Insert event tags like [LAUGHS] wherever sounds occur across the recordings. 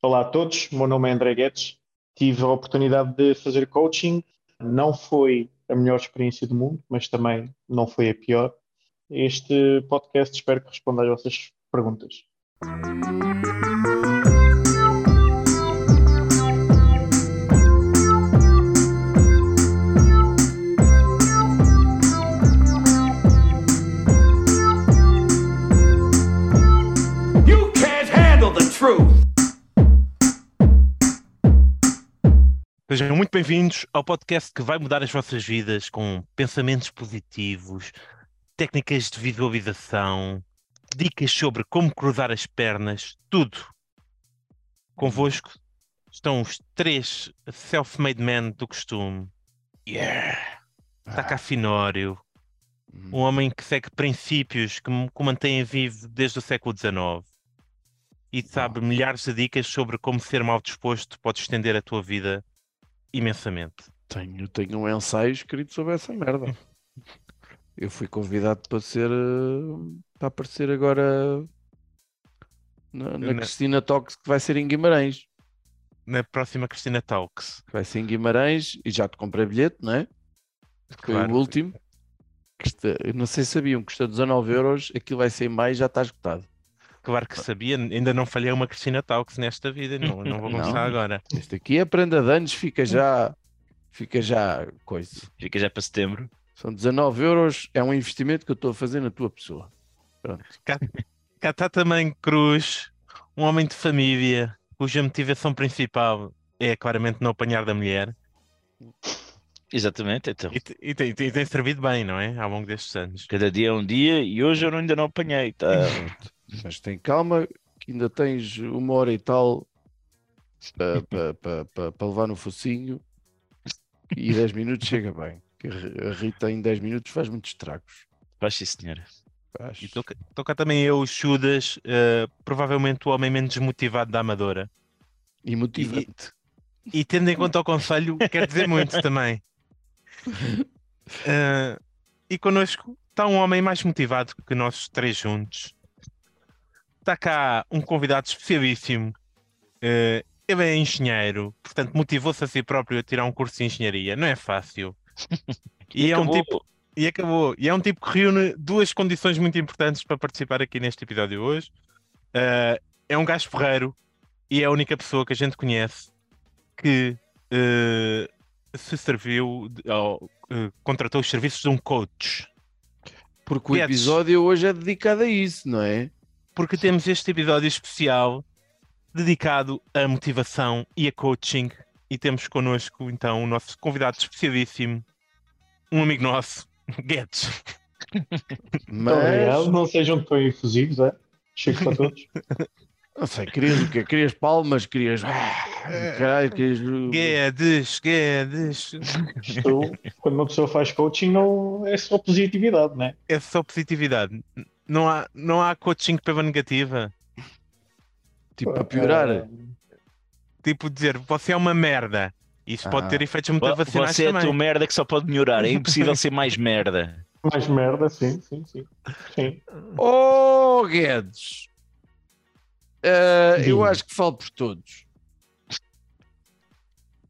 Olá a todos, meu nome é André Guedes. Tive a oportunidade de fazer coaching. Não foi a melhor experiência do mundo, mas também não foi a pior. Este podcast espero que responda às vossas perguntas. Sejam muito bem-vindos ao podcast que vai mudar as vossas vidas com pensamentos positivos, técnicas de visualização, dicas sobre como cruzar as pernas, tudo. Convosco estão os três self-made men do costume. Yeah! Está cá Finório, um homem que segue princípios que, me- que o mantém vivo desde o século XIX e sabe milhares de dicas sobre como ser mal disposto pode estender a tua vida imensamente. Tenho, tenho um ensaio escrito sobre essa merda. [LAUGHS] Eu fui convidado para ser eh, para aparecer agora na, na Na- Cristina Talks que vai ser em Guimarães. Na próxima Cristina Talks. Que vai ser em Guimarães e já te comprei bilhete, não é? Foi Claro. o último. Custa, não sei se sabiam, custa 19 euros, aquilo vai ser em maio já está esgotado. Claro que sabia, ainda não falhei uma Cristina Talks nesta vida, não, não vou [LAUGHS] Não. começar agora. Este aqui é prenda de anos, fica já, fica já coisa. Fica já para setembro. São 19 euros, é um investimento que eu estou a fazer na tua pessoa. Pronto. Cá está também Cruz, um homem de família, cuja motivação principal é claramente não apanhar da mulher. Exatamente, então. E, e tem, tem- tem servido bem, não é? Ao longo destes anos. Cada dia é um dia e hoje eu ainda não apanhei. Tá? Mas tem calma, que ainda tens uma hora e tal para pa, pa, pa- pa levar no focinho e 10 minutos chega bem. A Rita em 10 minutos faz muitos estragos. Faz sim, senhora. Faz. E estou cá- também eu, Judas, eh, provavelmente o homem menos desmotivado da Amadora. E motivante. E tendo em conta o conselho, quer dizer muito [LAUGHS] também. Eh, e connosco está um homem mais motivado que nós três juntos. Está cá um convidado especialíssimo. Eh, ele é engenheiro, portanto motivou-se a si próprio a tirar um curso de engenharia. Não é fácil. [LAUGHS] E, é um tipo, e acabou. E é um tipo que reúne duas condições muito importantes para participar aqui neste episódio hoje. Eh, é um gajo porreiro e é a única pessoa que a gente conhece que eh, se serviu, de- ou, eh, contratou os serviços de um coach. Porque o episódio hoje é dedicado a isso, não é? Porque temos este episódio especial dedicado à motivação e a coaching. E temos connosco então o nosso convidado especialíssimo, um amigo nosso, [LAUGHS] Guedes. Obrigado. Mas Não sejam tão efusivos, é? Chego para todos. [LAUGHS] não sei, querias o quê? Querias palmas, querias. Caralho, querias. Guedes, Guedes. Estou, quando uma pessoa faz coaching, não é só positividade, né? É só positividade. Não há, não há coaching pela negativa. Tipo, para piorar. Tipo dizer, você é uma merda. Isso pode Ah. ter efeitos motivacionais Você é também. tua merda que só pode melhorar. É impossível [LAUGHS] ser mais merda. mais merda, sim, sim, sim. sim. Oh, Guedes! Eh, eu acho que falo por todos.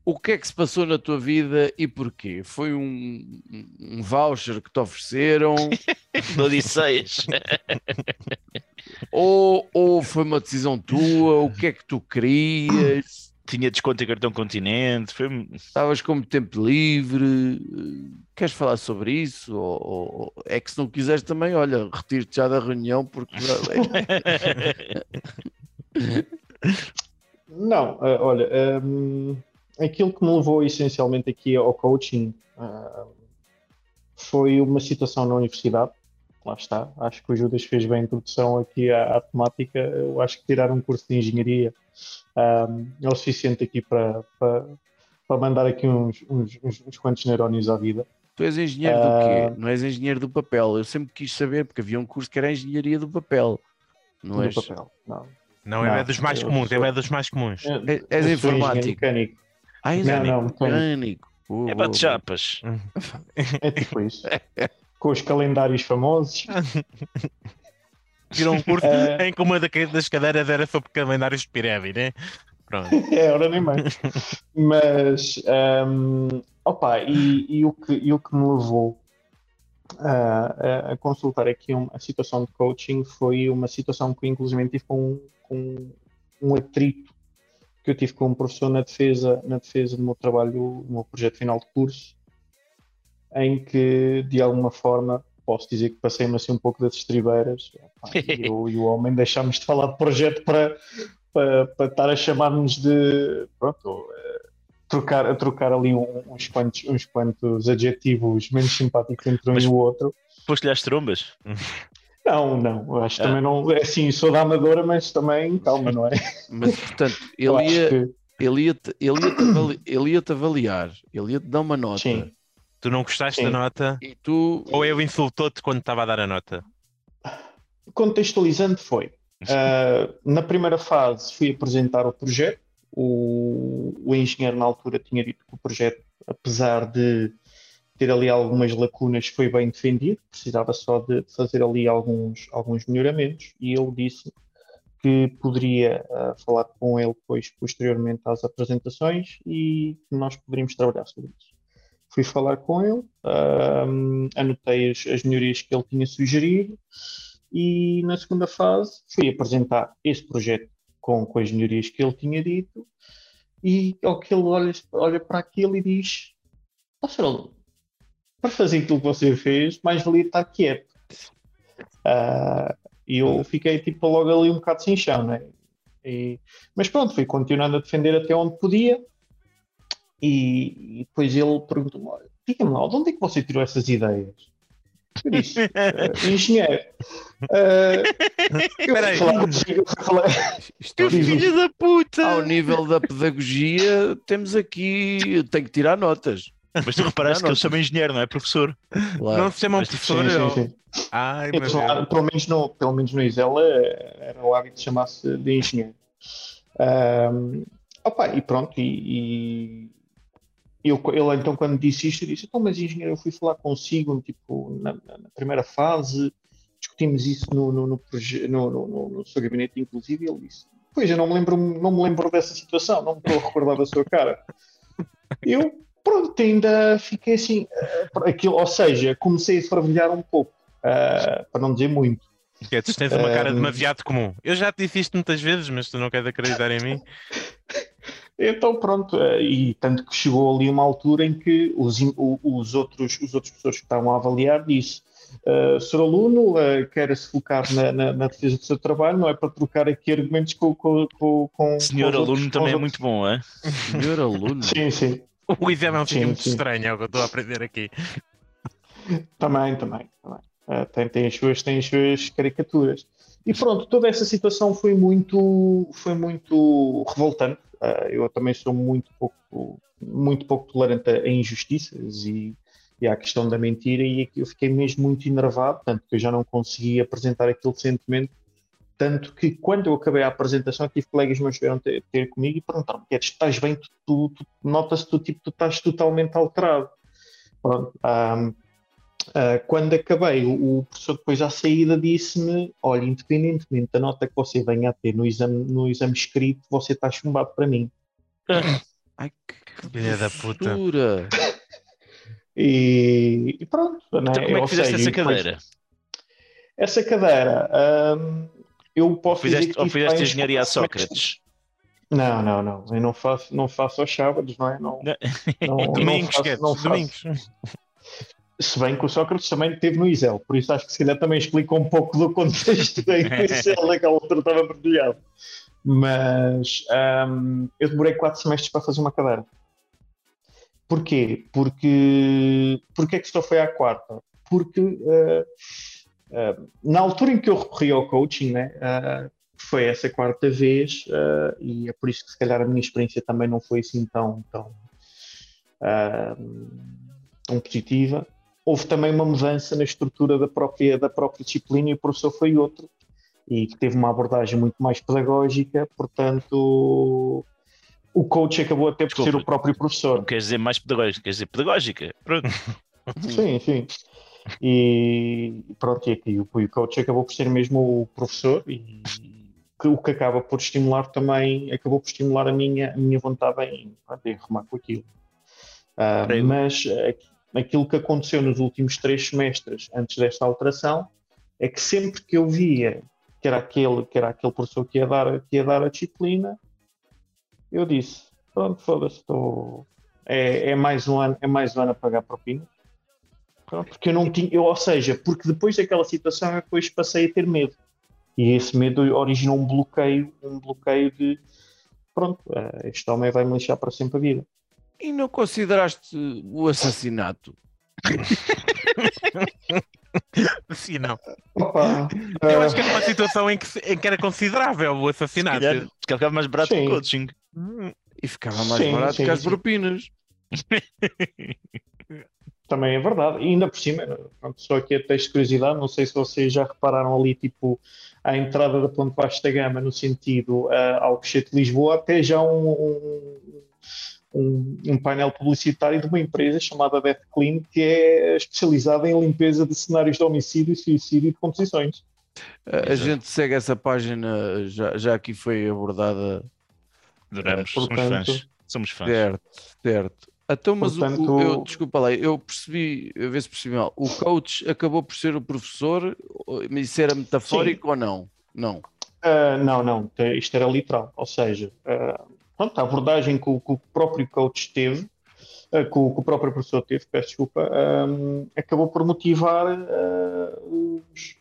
O que é que se passou na tua vida e porquê? Foi um, um voucher que te ofereceram [LAUGHS] No Odisseias. [LAUGHS] ou, ou foi uma decisão tua? O que é que tu querias? Tinha desconto em cartão continente. Foi... Estavas com muito tempo livre? Queres falar sobre isso? Ou, ou- é que se não quiseres também, olha, retiro-te já da reunião porque [LAUGHS] Não, eh, olha, ehm, aquilo que me levou essencialmente aqui ao coaching ah, foi uma situação na universidade. Lá está, acho que o Judas fez bem a introdução aqui à, à temática. Eu acho que tirar um curso de engenharia ahm, é o suficiente aqui para, para, para mandar aqui uns, uns, uns, uns quantos neurónios à vida. Tu és engenheiro do Ah. quê? Não és engenheiro do papel. Eu sempre quis saber, porque havia um curso que era engenharia do papel. Não do és, papel. Não. Não, é Não, dos mais eu comuns, sou- é dos mais comuns. Eu- és informático. mecânico. Ah, és Não, mecânico. não, mecânico. É bate chapas. [LAUGHS] É tipo isso. Com os calendários famosos. [LAUGHS] Tirou um curso Eh, em que uma da- das cadeiras era sobre calendários de pirâmide, né? Pronto. [LAUGHS] É, ora nem mais. Mas, um, opa, e, e o que, e o que me levou a, a- a consultar aqui uma, a situação de coaching foi uma situação que, inclusive, tive com, com um atrito que eu tive com um professor na defesa, na defesa do meu trabalho, do meu projeto final de curso, em que, de alguma forma, posso dizer que passei-me assim um pouco das estribeiras. E [LAUGHS] eu e o homem deixámos de falar de projeto para, para, para estar a chamar-nos de. Pronto, eh, trocar, a trocar ali uns, quantos, uns quantos adjetivos menos simpáticos entre um Mas- e o outro. Foste-lhe às trombas? [LAUGHS] Não, não, eu acho que Ah. também não. É assim, sou da Amadora, mas também, calma, não é? Mas, portanto, [LAUGHS] ele ia, que- ele ia-te ele ia avali- ele ia-te avaliar, ele ia-te dar uma nota. Sim. Tu não gostaste Sim. da nota? E tu. Ou eu insultou-te quando estava a dar a nota? contextualizando foi ah, na primeira fase fui apresentar o projeto o, o engenheiro na altura tinha dito que o projeto apesar de ter ali algumas lacunas foi bem defendido precisava só de fazer ali alguns alguns melhoramentos e ele disse que poderia ah, falar com ele depois posteriormente às apresentações e que nós poderíamos trabalhar sobre isso. Fui falar com ele ah, anotei as, as melhorias que ele tinha sugerido e na segunda fase fui apresentar esse projeto com, com as melhorias que ele tinha dito e ao que ele olha, olha para aquilo e diz "Ó, senhor aluno, para fazer aquilo que você fez, mais valia estar quieto. Ah, e eu fiquei tipo logo ali um bocado sem chão, né? E- mas pronto, fui continuando a defender até onde podia e, e depois ele perguntou-me, "Olha, diga-me lá, de onde é que você tirou essas ideias? Eu disse, "Ah, engenheiro. Ah, Espera aí. fui falar consigo, eu fui falar- Isto ao, Diz-me. nível, Filho da puta! ao nível da pedagogia, temos aqui. Tenho que tirar notas. Mas tu reparaste Não, que não. ele chama engenheiro, não é professor? Claro. Não se chamam Mas- professor? Sim, sim, sim. Ai, Eles lá, Deus. pelo, menos no, pelo menos no Isela eh, era o hábito de chamar-se de engenheiro. Ahm, opa, e pronto, e, e eu, ele então quando disse isto, eu disse, então mas engenheiro, eu fui falar consigo, tipo, na, na- primeira fase, discutimos isso no, no, no, proje- no, no, no- no seu gabinete, inclusive, e ele disse, pois eu não me lembro, não me lembro dessa situação, não me estou a recordar da sua cara. Eu, pronto, ainda fiquei assim, eh, por aquilo, ou seja, comecei a fervilhar um pouco, ah, para não dizer muito. É, tu tens uma cara de Ahm. maviado comum. Eu já te disse isto muitas vezes, mas tu não queres acreditar em mim. [LAUGHS] Então pronto, eh, e tanto que chegou ali uma altura em que os, os outros, os outros pessoas que estavam a avaliar disse uh, Sr. aluno, uh, quer-se focar na, na- na defesa do seu trabalho, não é para trocar aqui argumentos com, com, com, com Senhor aluno outros- também é muito bom, é? [LAUGHS] Senhor aluno. Sim, sim, [LAUGHS] O exame é um Sim, muito sim. estranho, é o que eu estou a aprender aqui. também, também. também. Uh, tem, tem, as suas, tem as suas caricaturas. E pronto, toda essa situação foi muito, foi muito revoltante. Uh, eu também sou muito pouco, muito pouco tolerante a, injustiças e, e à questão da mentira, e aqui eu fiquei mesmo muito enervado, tanto que eu já não consegui apresentar aquele sentimento. Tanto que quando eu acabei a apresentação, tive colegas meus que vieram ter, ter comigo e perguntaram: "Queres, estás bem? Tu, tu, tu- nota-se que tu, tipo, tu estás totalmente alterado. Pronto, um, Uh, quando acabei, o, o professor depois à saída disse-me: Olha, independentemente da nota que você venha a ter no exame, no exame escrito, você está chumbado para mim. Ai, que Filha da puta. [LAUGHS] E, e pronto. né? Então, como é Ou que fizeste seja, essa e depois- cadeira? Essa cadeira, hum, eu posso dizer Fizeste, que ou fizeste engenharia a Sócrates? Não, não, não. Eu não faço, não faço aos sábados, não é? Não, Não. não, [LAUGHS] não Domingos, faço- não faço. domingos. Se bem que o Sócrates também teve no Isel, por isso acho que se calhar também explica um pouco do contexto da [LAUGHS] Isel naquela altura estava brilhado. Mas hum, eu demorei quatro semestres para fazer uma cadeira. Porquê? Porque porque é que só foi à quarta? Porque uh, uh, na altura em que eu recorri ao coaching, né, uh, foi essa quarta vez, uh, e é por isso que se calhar a minha experiência também não foi assim tão, tão, tão positiva. Houve também uma mudança na estrutura da própria, da própria disciplina e o professor foi outro, e que teve uma abordagem muito mais pedagógica, portanto o coach acabou até por Desculpa. ser o próprio professor. Não queres dizer mais pedagógica, queres dizer pedagógica? Pronto. [LAUGHS] Sim, sim. E pronto, e aqui o, o coach acabou por ser mesmo o professor e, que, o que acaba por estimular também, acabou por estimular a minha, a minha vontade em, em remar com aquilo. Creio. mas aqu- aquilo que aconteceu nos últimos três semestres antes desta alteração é que sempre que eu via que era aquele, que era aquele professor que ia dar, que ia dar a disciplina, eu disse, pronto, foda-se, estou. É, é mais um ano, é mais um ano a pagar propina. Porque eu não tinha, eu, ou seja, porque depois daquela situação eu depois passei a ter medo. E esse medo originou um bloqueio, um bloqueio de pronto, eh, este homem vai me lixar para sempre a vida. E não consideraste o assassinato? [LAUGHS] Sim, não. Opa, Eu eh, acho que era uma situação em que, em que era considerável o assassinato. calhar ficava mais barato Sim. que o coaching. Hum, E ficava mais Sim, barato sim, que as sim. propinas. [LAUGHS] Também é verdade. E ainda por cima, pronto, só aqui a texto de curiosidade, não sei se vocês já repararam ali, tipo, a entrada da Ponte Vasta Gama no sentido ah, ao Cochete de Lisboa, até já um, um, um- um painel publicitário de uma empresa chamada Death Clean, que é especializada em limpeza de cenários de homicídio, suicídio e de composições. A, gente segue essa página, já, já aqui foi abordada. Adoramos, portanto- somos fãs. Somos fãs. Certo, certo. Então, mas o- o, Portanto- eu, desculpa lá, eu percebi, a ver se percebi mal. O coach acabou por ser o professor, mas isso era metafórico ou não? Não. Ah, não, não, isto era literal, ou seja, ah, pronto, a abordagem que o, que o próprio coach teve, ah, que, o, que o próprio professor teve, peço desculpa, acabou por motivar os,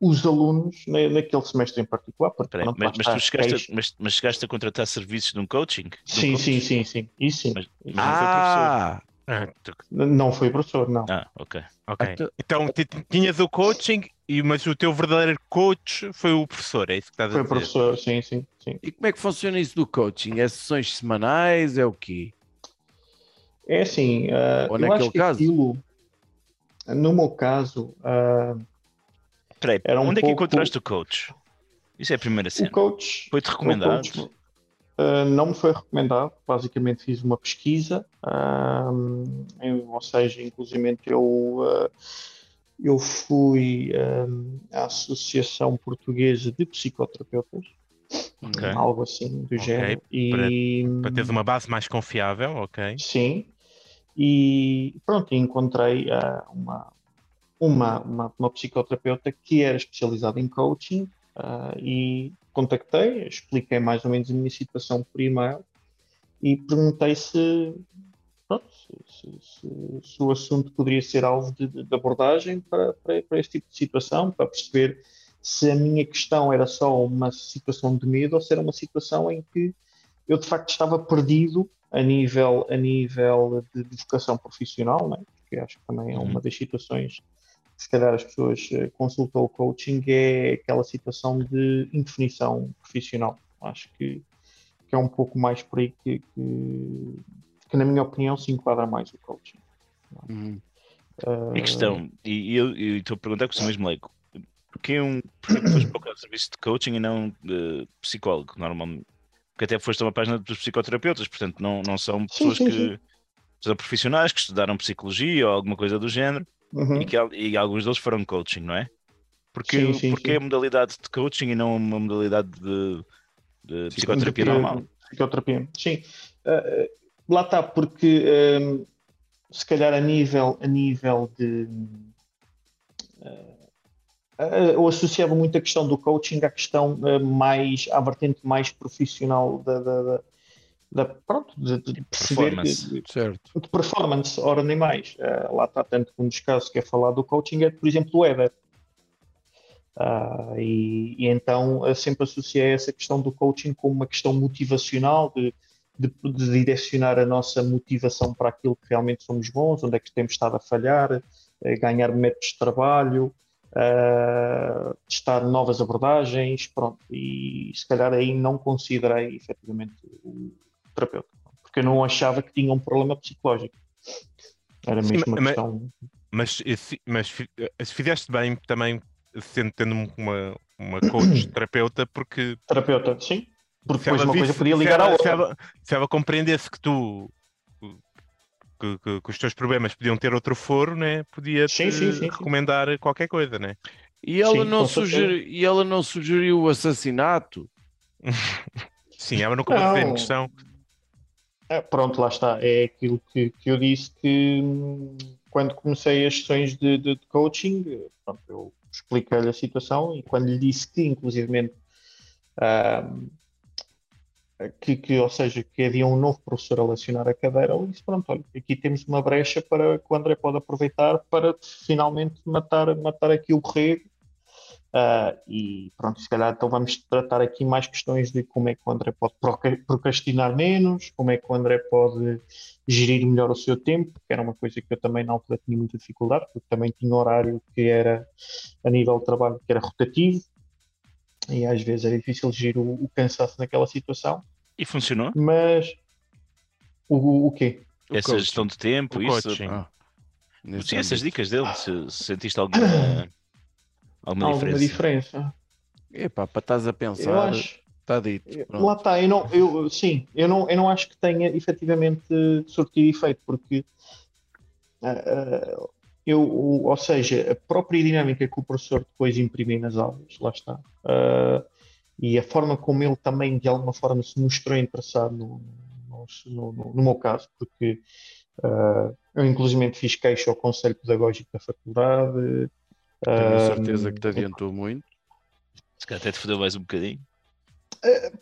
os alunos na- naquele semestre em particular. porque, mas, mas tu chegaste, é a, mas, mas chegaste a contratar serviços de um coaching? De um Sim, sim, sim, sim, isso sim. Mas, mas Ah, ah, Não foi professor, não. não foi professor. Ah, ok. ok. Então- Então ti- ti- tinhas o coaching, e, mas o teu verdadeiro coach foi o professor, é isso que estás Foi a dizer? professor, sim, sim, sim. e como é que funciona isso do coaching? É sessões semanais? É o quê? É assim, ah, Ou eu naquele acho que caso? aquilo, no meu caso, ah, Peraí, Era um onde é que encontraste o coach? Isso é a primeira o cena. coach Foi-te O recomendado? coach, uh, não me foi recomendado, basicamente fiz uma pesquisa, um, eu- ou seja, inclusive eu, uh, eu fui um, à Associação Portuguesa de Psicoterapeutas, Ok. algo assim do Ok, género, e Para teres uma base mais confiável, ok. sim, e pronto, encontrei uh, uma, uma, uma, uma psicoterapeuta que era especializada em coaching ah, e contactei, expliquei mais ou menos a minha situação por e-mail e perguntei se, pronto, se, se- se- o assunto poderia ser alvo de, de abordagem para, para, para este tipo de situação, para perceber se a minha questão era só uma situação de medo ou se era uma situação em que eu de facto estava perdido a nível, a nível de, vocação profissional, né? porque acho que também é uma das situações que se calhar as pessoas eh, consultam o coaching, é aquela situação de indefinição profissional. Acho que, que é um pouco mais por aí que, que, que, na minha opinião, se enquadra mais o coaching. Uhum. Ah, E questão, e eu estou a perguntar que sou mesmo leigo. Porquê um porquê que foste [COUGHS] procurar serviço de coaching e não de psicólogo, normalmente? Porque até foste a uma página dos psicoterapeutas, portanto não, não são pessoas sim, que sim. são profissionais que estudaram psicologia ou alguma coisa do género uhum. e, que, e alguns deles foram coaching, não é? Porque, Sim, sim, porque sim. a modalidade de coaching e não uma modalidade de, de psicoterapia normal? Psicoterapia, sim. Ah, lá está, porque ah, se calhar a nível, a nível de. ah, eu associava muito a questão do coaching à questão ah, mais, à vertente mais profissional da, da, da- da- pronto, de, de perceber Performance. de, Certo. de performance, ora nem mais. Ah, lá está, tanto um dos casos que é falar do coaching é, por exemplo, o Eder. Ah, e, e então eu sempre associei essa questão do coaching como uma questão motivacional, de, de, de direcionar a nossa motivação para aquilo que realmente somos bons, onde é que temos estado a falhar, eh, ganhar métodos de trabalho, ah, testar novas abordagens, pronto. E se calhar aí não considerei efetivamente o terapeuta, porque eu não achava que tinha um problema psicológico. Era Sim, mesmo uma mas- questão. Mas, mas fi- eh, se fizeste bem também sendo tendo uma, uma coach terapeuta, porque Terapeuta, sim. Porque se depois uma coisa visse- podia se ligar à ela- outra. Se ela, se ela compreendesse que tu que, que- que os teus problemas podiam ter outro foro, né? podia Sim, sim, sim, sim. recomendar qualquer coisa, né? E ela, Sim, não sugeri, e ela não sugeriu o assassinato? [LAUGHS] Sim, ela nunca em Não. questão. É, pronto, lá está. É aquilo que, que eu disse que hum, quando comecei as sessões de, de- de coaching, pronto, eu expliquei-lhe a situação e quando lhe disse que, inclusivamente, ahm, que, que, ou seja, que havia um novo professor a lecionar a cadeira, ele disse, pronto, olha, aqui temos uma brecha para que o André pode aproveitar para finalmente matar, matar aqui o borrego ah, e pronto, se calhar então vamos tratar aqui mais questões de como é que o André pode procrastinar menos, como é que o André pode gerir melhor o seu tempo, que era uma coisa que eu também na altura tinha muita dificuldade, porque também tinha horário que era a nível de trabalho que era rotativo e às vezes era difícil gerir o, o cansaço naquela situação, E funcionou? mas o, o quê? O Essa coaching. gestão de tempo, O isso. coaching. Ah, Sim, essas dicas dele, se, se sentiste alguma, alguma, Alguma diferença. diferença? Epá, para estás a pensar, está dito. Pronto. Lá está, eu não, eu, sim, eu não, eu não acho que tenha efetivamente surtido efeito, porque ah, eu, ou seja, a própria dinâmica que o professor depois imprime nas aulas, lá está, ah, e a forma como ele também de alguma forma se mostrou interessado no, no, no- no- meu caso, porque ah, eu inclusive fiz queixa ao Conselho Pedagógico da Faculdade. Tenho a ah, certeza que te adiantou muito. Se calhar até te fodeu mais um bocadinho.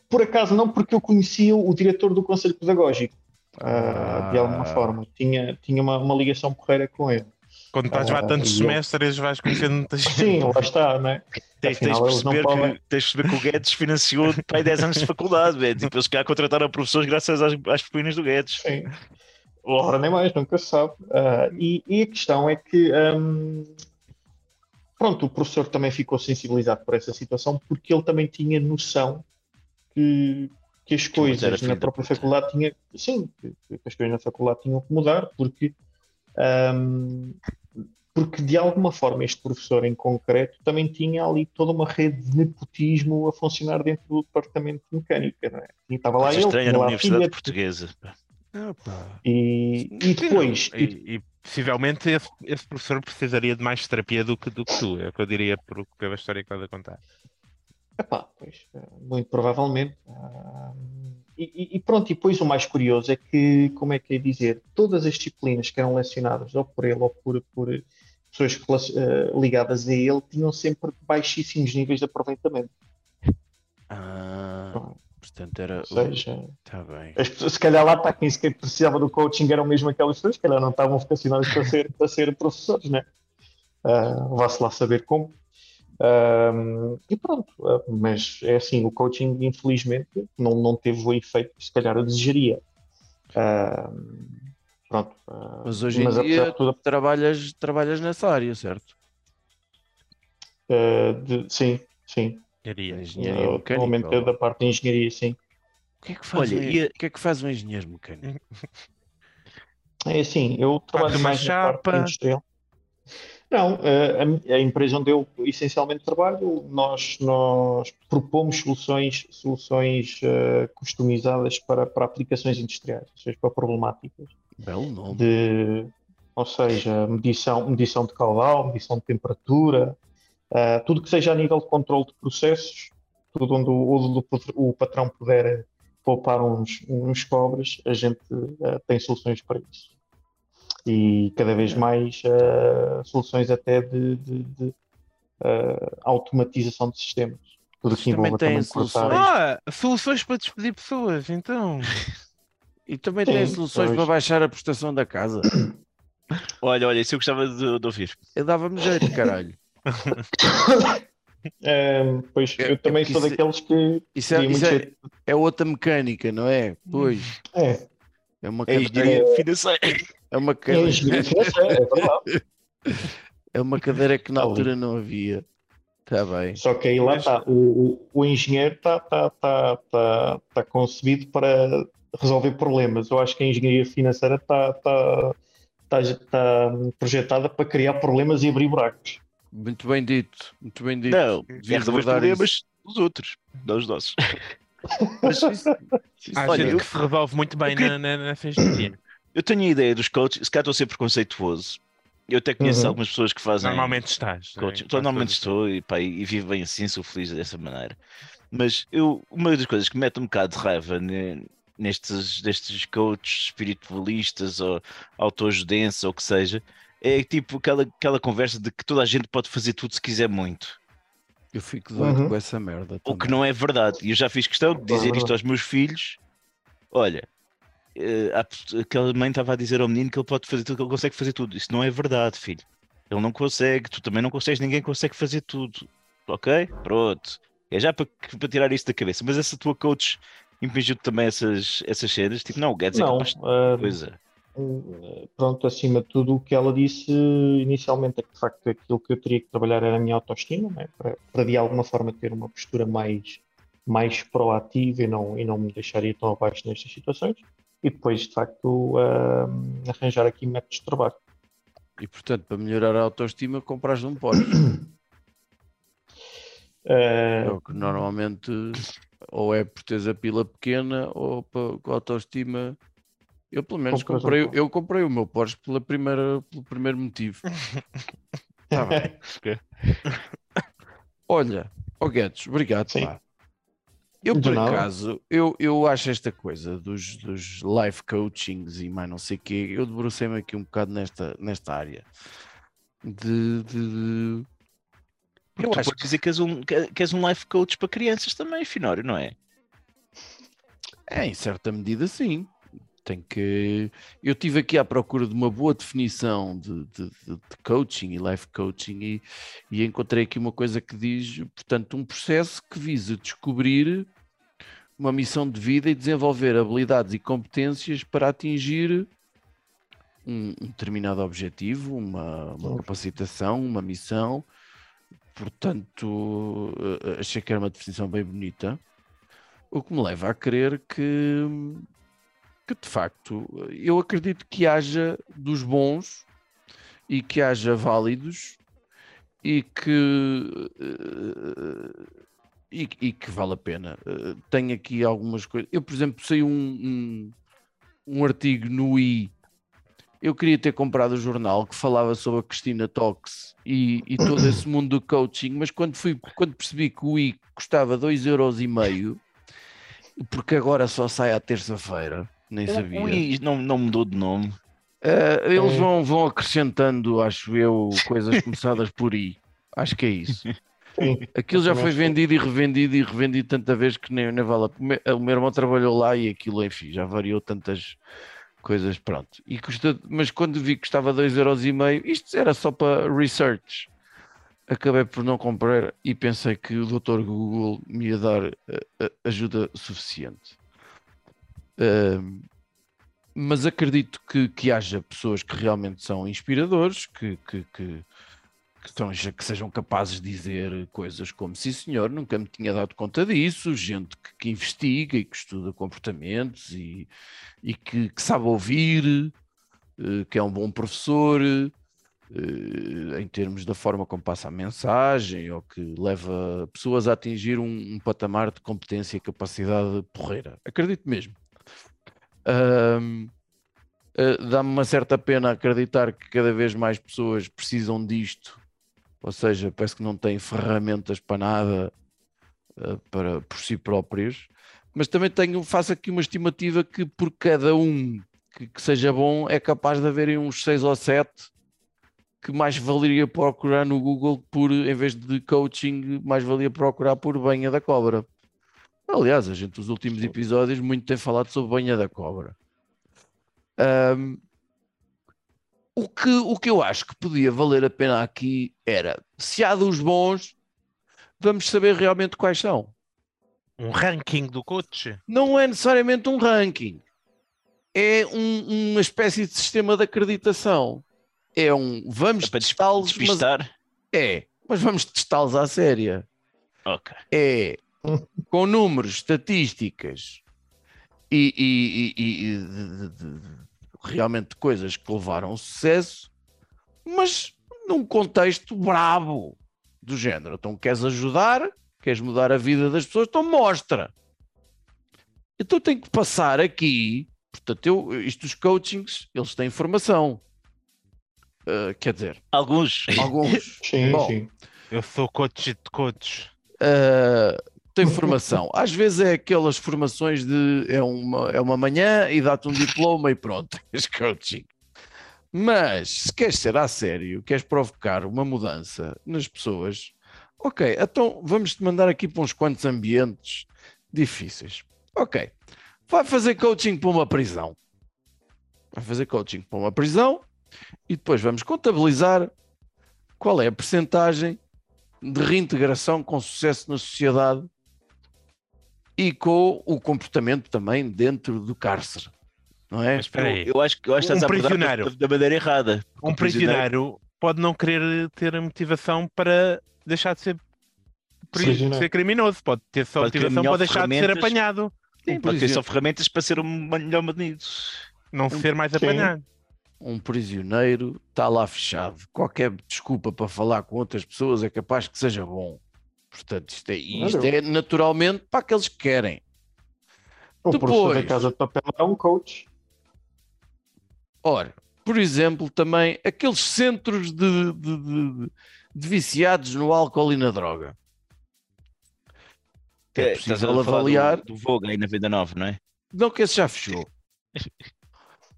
Por acaso não, porque eu conhecia o diretor do Conselho Pedagógico. ah, de alguma Ah. forma. Tinha, tinha uma, uma ligação porreira com ele. Quando estás lá Ah, tantos eu- semestres, vais conhecendo muita gente. Sim, lá está, né? Tens, tens, Afinal, não podem- que, tens de perceber que o Guedes financiou pai 10 anos de faculdade, velho. Tipo, eles cá contrataram professores graças às, às propinas do Guedes. Sim. Ora, nem mais, nunca se sabe. Ah, e, e a questão é que, hum, pronto, o professor também ficou sensibilizado por essa situação porque ele também tinha noção que, que as coisas na própria faculdade tinha, sim, que, que as coisas na faculdade tinham que mudar porque, hum, porque de alguma forma este professor em concreto também tinha ali toda uma rede de nepotismo a funcionar dentro do departamento de mecânica, não é? E estava lá Coisa ele, estranha na Universidade filha, Portuguesa. E, e depois, e E, e possivelmente esse, esse professor precisaria de mais terapia do que, do que tu, é o que eu diria por, pela história que estás a contar. Epá, pois, eh, muito provavelmente. Ah, e, e- pronto, e depois o mais curioso é que, como é que é dizer, todas as disciplinas que eram lecionadas ou por ele ou por, por pessoas eh, ligadas a ele tinham sempre baixíssimos níveis de aproveitamento. Ah, Ou portanto era. seja, Está bem. as pessoas, se calhar lá está quem sequer precisava do coaching eram mesmo aquelas pessoas que se calhar não estavam vocacionadas para ser, para ser professores, né? Ah, Vá-se lá saber como. Ahm, e pronto, ah, mas é assim, o coaching infelizmente não, não teve o efeito que se calhar eu desejaria. Ahm, pronto. ah, Mas hoje em apesar dia tudo, trabalhas, trabalhas nessa área, certo? de- sim, sim. Engenharia Ah, mecânica. Atualmente é ou- da parte de engenharia, sim. O que é que faz, Olha, um, e a- o que é que faz um engenheiro mecânico? [LAUGHS] É assim, eu trabalho uma mais na parte chapa. industrial. Não, eh, a, a empresa onde eu essencialmente trabalho, nós, nós propomos soluções, soluções eh, customizadas para, para aplicações industriais, ou seja, para problemáticas Belo nome. de, ou seja, medição, medição de caudal, medição de temperatura, eh, tudo que seja a nível de controle de processos, tudo onde o, onde o patrão puder poupar uns, uns cobres, a gente eh, tem soluções para isso. E cada vez mais eh, soluções até de, de- de, automatização de sistemas. Tudo que também também soluções? Ah, soluções para despedir pessoas, então. [LAUGHS] E também Sim, tem soluções pois. para baixar a prestação da casa. [COUGHS] Olha, olha, isso eu gostava de, de ouvir. Eu dava-me jeito, caralho. [LAUGHS] Pois É- eu também é porque sou isso- daqueles que Isso é, isso é, é outra mecânica, não é? Pois. é, É uma É cadeira. financeira. É uma é cadeira, é é uma cadeira que na Ali. altura não havia. Está bem. Só que aí lá Mas- está, o, o, o engenheiro está tá, tá, tá, tá concebido para resolver problemas. Eu acho que a engenharia financeira está tá, tá, tá projetada para criar problemas e abrir buracos. Muito bem dito. Muito bem dito. Não, devia resolver os problemas dos outros, não os nossos. [LAUGHS] Mas, Há olha, gente eu, que se resolve muito bem queria- na, na, nessa engenharia. eu tenho a ideia dos coaches, se calhar estou a ser preconceituoso. Eu até conheço Uhum. algumas pessoas que fazem Normalmente estás. né? coaching. Quase Normalmente estou e, pá, e, e vivo bem assim, sou feliz dessa maneira. Mas eu, uma das coisas que me mete um bocado de raiva né, nestes, nestes coaches espiritualistas ou autoajudenses ou o que seja, é tipo aquela, aquela conversa de que toda a gente pode fazer tudo se quiser muito. Eu fico doido Uhum. com essa merda. O que também. não é verdade. E eu já fiz questão de dizer isto aos meus filhos. Olha, eh, aquela mãe estava a dizer ao menino que ele pode fazer tudo, que ele consegue fazer tudo. Isso não é verdade, filho. Ele não consegue, tu também não consegues, ninguém consegue fazer tudo. Ok? Pronto. É já para, para tirar isso da cabeça. Mas essa tua coach impingiu-te também essas, essas cenas? Tipo, não, o Guedes é Não, capaz de ah, coisa. Uh, pronto, acima de tudo, o que ela disse inicialmente é que de facto aquilo que eu teria que trabalhar era a minha autoestima, né? para, para de alguma forma ter uma postura mais, mais proativa e não, e não me deixar ir tão abaixo nestas situações, e depois de facto uh, arranjar aqui métodos de trabalho. E portanto, para melhorar a autoestima, compras um Porsche. [COUGHS] É Uh, o que normalmente ou é por teres a pila pequena ou para, com a autoestima. Eu pelo menos Compras um comprei, Porsche. eu comprei o meu Porsche pela primeira, pelo primeiro motivo. [LAUGHS] Tá bem. Olha, ó Guedes, obrigado. Sim. pá. Eu, De por nada. acaso, eu, eu acho esta coisa dos, dos life coachings e mais não sei o quê, eu debrucei-me aqui um bocado nesta, nesta área. De, de- de- Eu tu acho podes dizer que és, um, que que és um life coach para crianças também, Finório, não é? É, em certa medida, sim. Tem que. Eu estive aqui à procura de uma boa definição de, de- de- coaching e life coaching e, e encontrei aqui uma coisa que diz, portanto, um processo que visa descobrir uma missão de vida e desenvolver habilidades e competências para atingir um, um determinado objetivo, uma, uma capacitação, uma missão. Portanto, eh, achei que era uma definição bem bonita. O que me leva a crer que, que de facto, eu acredito que haja dos bons e que haja válidos e que, eh, e, e que vale a pena. Eh, Tenho aqui algumas coisas. Eu, por exemplo, sei um, um, um artigo no I. Eu queria ter comprado o jornal que falava sobre a Cristina Tox e, e todo esse [COUGHS] mundo do coaching, mas quando, fui, quando percebi que o I custava 2,5€, porque agora só sai à terça-feira, nem sabia. Ui, não, não mudou de nome. Eh, eles É. vão, vão acrescentando, acho eu, [LAUGHS] coisas começadas por I. Acho que é isso. sim, Aquilo já foi vendido e revendido e revendido tanta vez que nem, nem vale a. O meu irmão trabalhou lá e aquilo, enfim, já variou tantas coisas, pronto. E custa, mas quando vi que custava 2,5€, isto era só para research. Acabei por não comprar e pensei que o Dr. Google me ia dar eh, eh, ajuda suficiente. Mas acredito que, que haja pessoas que realmente são inspiradores, que, que, que, que, são- que sejam capazes de dizer coisas como sim senhor, nunca me tinha dado conta disso, gente que, que investiga e que estuda comportamentos e, e que, que sabe ouvir, eh, que é um bom professor, eh, em termos da forma como passa a mensagem ou que leva pessoas a atingir um, um patamar de competência e capacidade porreira. Acredito mesmo. Ahm, eh, Dá-me uma certa pena acreditar que cada vez mais pessoas precisam disto, ou seja, parece que não têm ferramentas para nada eh, para, por si próprios, mas também tenho, faço aqui uma estimativa que por cada um que, que seja bom é capaz de haverem uns seis ou sete que mais valeria procurar no Google por, em vez de coaching, mais valia procurar por banha da cobra. Aliás, a gente, nos últimos episódios, muito tem falado sobre banha da cobra. Ahm, o, que, o que eu acho que podia valer a pena aqui era, se há dos bons, vamos saber realmente quais são. Um ranking do coach? Não é necessariamente um ranking, é um- uma espécie de sistema de acreditação. É um vamos É testá-los, mas é, mas vamos testá-los à séria. Ok. É com números, estatísticas e, e- e- e de- de- de- realmente coisas que levaram ao sucesso, mas num contexto brabo do género. Então queres ajudar, queres mudar a vida das pessoas, então mostra. Então tem que passar aqui, portanto, eu, isto dos coachings, eles têm formação. Ah, quer dizer, Alguns. alguns. [LAUGHS] sim, Bom, sim. Eu sou coach de coach. Uh, tem formação. Às vezes é aquelas formações de é uma, é uma manhã e dá-te um diploma e pronto, [LAUGHS] és coaching. Mas se queres ser a sério, queres provocar uma mudança nas pessoas, ok, então vamos-te mandar aqui para uns quantos ambientes difíceis. Ok, vai fazer coaching para uma prisão. Vai fazer coaching para uma prisão e depois vamos contabilizar qual é a percentagem de reintegração com sucesso na sociedade e com o comportamento também dentro do cárcere. Não é? Mas espera aí. Eu acho que eu acho que Um estás prisioneiro. da, da maneira errada. Um prisioneiro pode não querer ter a motivação para deixar de ser, ser criminoso, pode ter só Pode motivação para deixar de ser apanhado, Sim, Um pode ter só ferramentas para ser um melhor manido. não ser mais Sim. apanhado. um prisioneiro está lá fechado. Qualquer desculpa para falar com outras pessoas é capaz que seja bom. Portanto, isto é, isto é naturalmente para aqueles que querem. O professor da Depois. Casa de Papel é um coach. Ora, por exemplo, também aqueles centros de, de- de- de viciados no álcool e na droga. É É, estás a possível falar avaliar. do, do Vogue aí na Vida Nova, não é? Não que esse já fechou.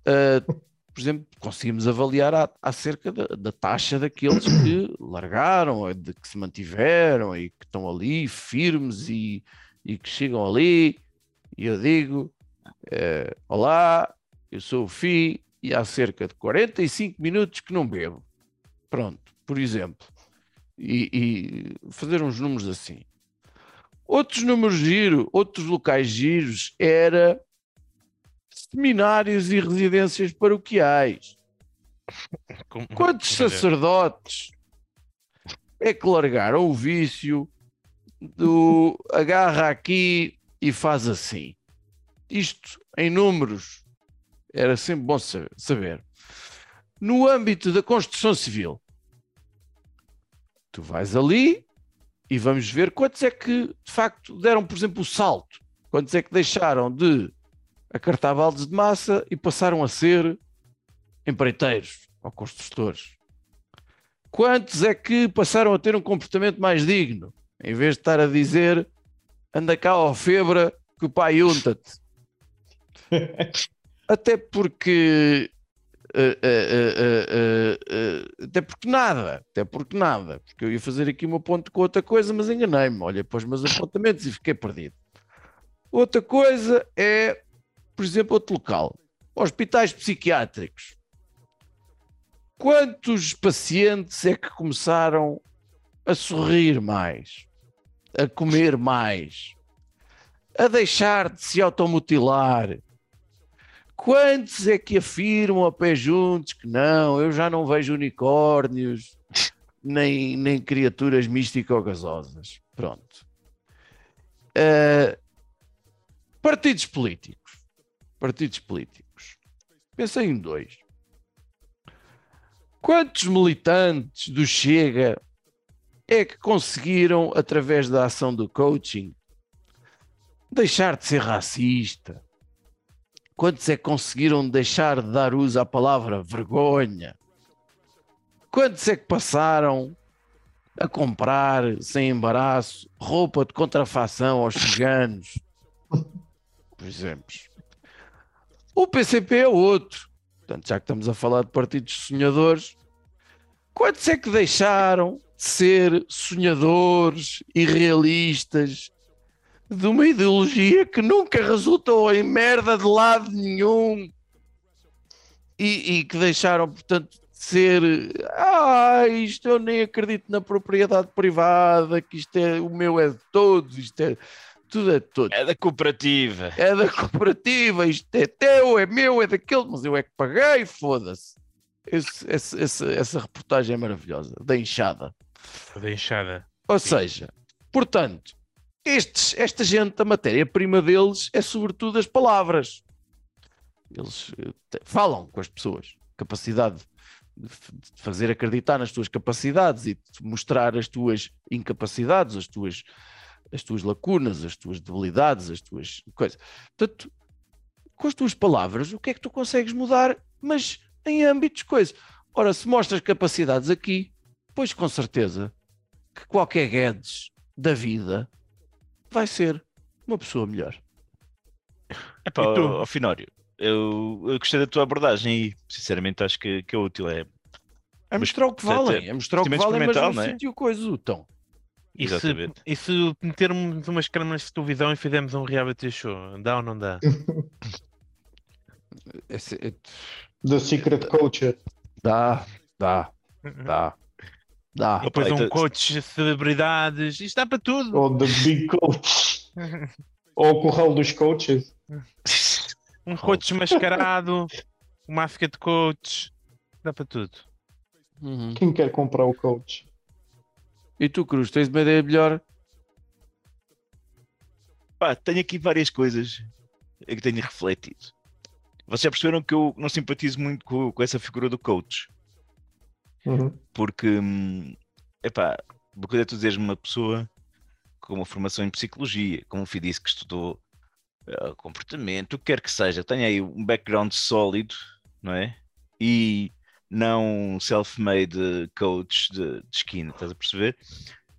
Ah, [LAUGHS] por exemplo, conseguimos avaliar a- acerca da, da taxa daqueles que [CLEARS THROAT] largaram, ou de que se mantiveram e que estão ali firmes e, e que chegam ali. E eu digo: eh, Olá, eu sou o Fi e há cerca de 45 minutos que não bebo. Pronto, por exemplo. E, e fazer uns números assim. Outros números giro, outros locais giros era seminários e residências paroquiais. [LAUGHS] Com- Quantos Olha, sacerdotes é que largaram o vício do agarra aqui e faz assim? Isto em números era sempre bom sa- saber. No âmbito da construção civil, tu vais ali e vamos ver quantos é que de facto deram, por exemplo, o salto. Quantos é que deixaram de acartar baldes de massa e passaram a ser empreiteiros ou construtores? Quantos é que passaram a ter um comportamento mais digno? Em vez de estar a dizer anda cá ó febra que o pai unta-te. [LAUGHS] Até porque eh, eh, eh, até porque nada, até porque nada, porque eu ia fazer aqui uma ponte com outra coisa, mas enganei-me, olhei para os meus apontamentos e fiquei perdido. Outra coisa é, por exemplo, outro local, hospitais psiquiátricos. Quantos pacientes é que começaram a sorrir mais, a comer mais, a deixar de se automutilar? Quantos é que afirmam a pé juntos que não, eu já não vejo unicórnios, nem, nem criaturas místico-gasosas? Pronto. Ah, partidos políticos. Partidos políticos. Pensei em dois. Quantos militantes do Chega é que conseguiram, através da ação do coaching, deixar de ser racista? Quantos é que conseguiram deixar de dar uso à palavra vergonha? Quantos é que passaram a comprar, sem embaraço, roupa de contrafação aos ciganos? Por exemplo. O PCP é outro. Portanto, já que estamos a falar de partidos sonhadores, quantos é que deixaram de ser sonhadores e realistas de uma ideologia que nunca resultou em merda de lado nenhum e, e que deixaram, portanto, de ser ah, isto eu nem acredito na propriedade privada, que isto é o meu é de todos, isto é tudo é de todos. É da cooperativa. É da cooperativa, isto é teu, é meu, é daquele, mas eu é que paguei, foda-se. Essa reportagem é maravilhosa, da enxada. Da enxada. Ou seja, portanto, estes, esta gente, a matéria-prima deles é sobretudo as palavras. Eles eh, falam com as pessoas, capacidade de fazer acreditar nas tuas capacidades e de mostrar as tuas incapacidades, as tuas, as tuas lacunas, as tuas debilidades, as tuas coisas. Portanto, com as tuas palavras, o que é que tu consegues mudar, mas em âmbitos coisas. Ora, se mostras capacidades aqui, pois com certeza que qualquer Guedes da vida vai ser uma pessoa melhor. Epá, E tu? ó, ó, Finório, eu, eu gostei da tua abordagem e sinceramente acho que, que é útil. É, É mostrar o que valem, é mostrar o que valem, mas não é? sítio coisa, então. E se, e se metermos umas câmaras de televisão e fizermos um reality show? Dá ou não dá? [LAUGHS] Esse- é- The Secret Coacher. dá, dá, dá, dá. E depois Opa, um então- coach de celebridades, isto dá para tudo. Ou The Big Coach. [LAUGHS] Ou o Corral dos Coaches. Um coach mascarado, uma máscara de coach, dá para tudo. Uhum. Quem quer comprar o coach? E tu, Cruz, tens uma ideia melhor? Pá, tenho aqui várias coisas em que tenho refletido. Vocês já perceberam que eu não simpatizo muito com, com essa figura do coach, Uhum. porque, hum, epá, uma coisa é tu dizeres uma pessoa com uma formação em psicologia, como o Fih disse que estudou eh, comportamento, o que quer que seja, tenha aí um background sólido, não é? E não self-made coach de, de esquina, estás a perceber?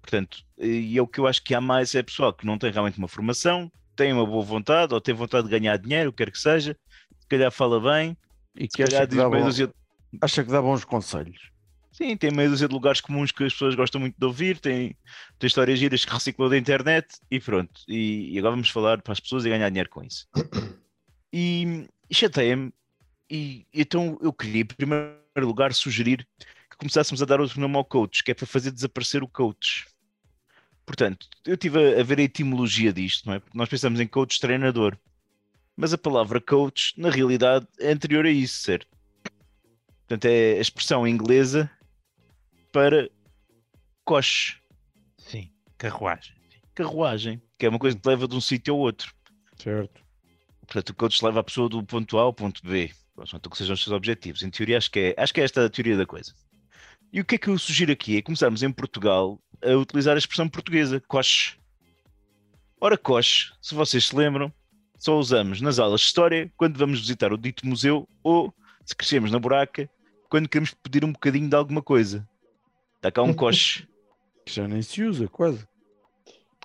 Portanto, e é o que eu acho que há mais é pessoal que não tem realmente uma formação, tem uma boa vontade, ou tem vontade de ganhar dinheiro, o que quer que seja, se calhar fala bem, E que acha que, dá bom, dúzia, acha que dá bons conselhos. sim, tem meia dúzia de lugares comuns que as pessoas gostam muito de ouvir, tem, tem histórias giras que reciclou da internet e pronto. E, e agora vamos falar para as pessoas e ganhar dinheiro com isso. E, e chateia-me, e então eu queria, em primeiro lugar, sugerir que começássemos a dar outro nome ao coach, que é para fazer desaparecer o coach. Portanto, eu estive a, ver a etimologia disto, não é? Porque nós pensamos em coach treinador, mas a palavra coach, na realidade, é anterior a isso, certo? Portanto, é a expressão inglesa para coche, Sim, carruagem. carruagem, que é uma coisa que te leva de um sítio ao outro. Certo. Portanto, o coach leva a pessoa do ponto A ao ponto B, consoante o que sejam os seus objetivos. Em teoria, acho que, é, acho que é esta a teoria da coisa. E o que é que eu sugiro aqui é começarmos em Portugal a utilizar a expressão portuguesa, coche. Ora, coche, se vocês se lembram, só usamos nas aulas de história quando vamos visitar o dito museu ou, se crescemos na buraca, quando queremos pedir um bocadinho de alguma coisa. Está cá um [LAUGHS] coche. Que já nem se usa, quase.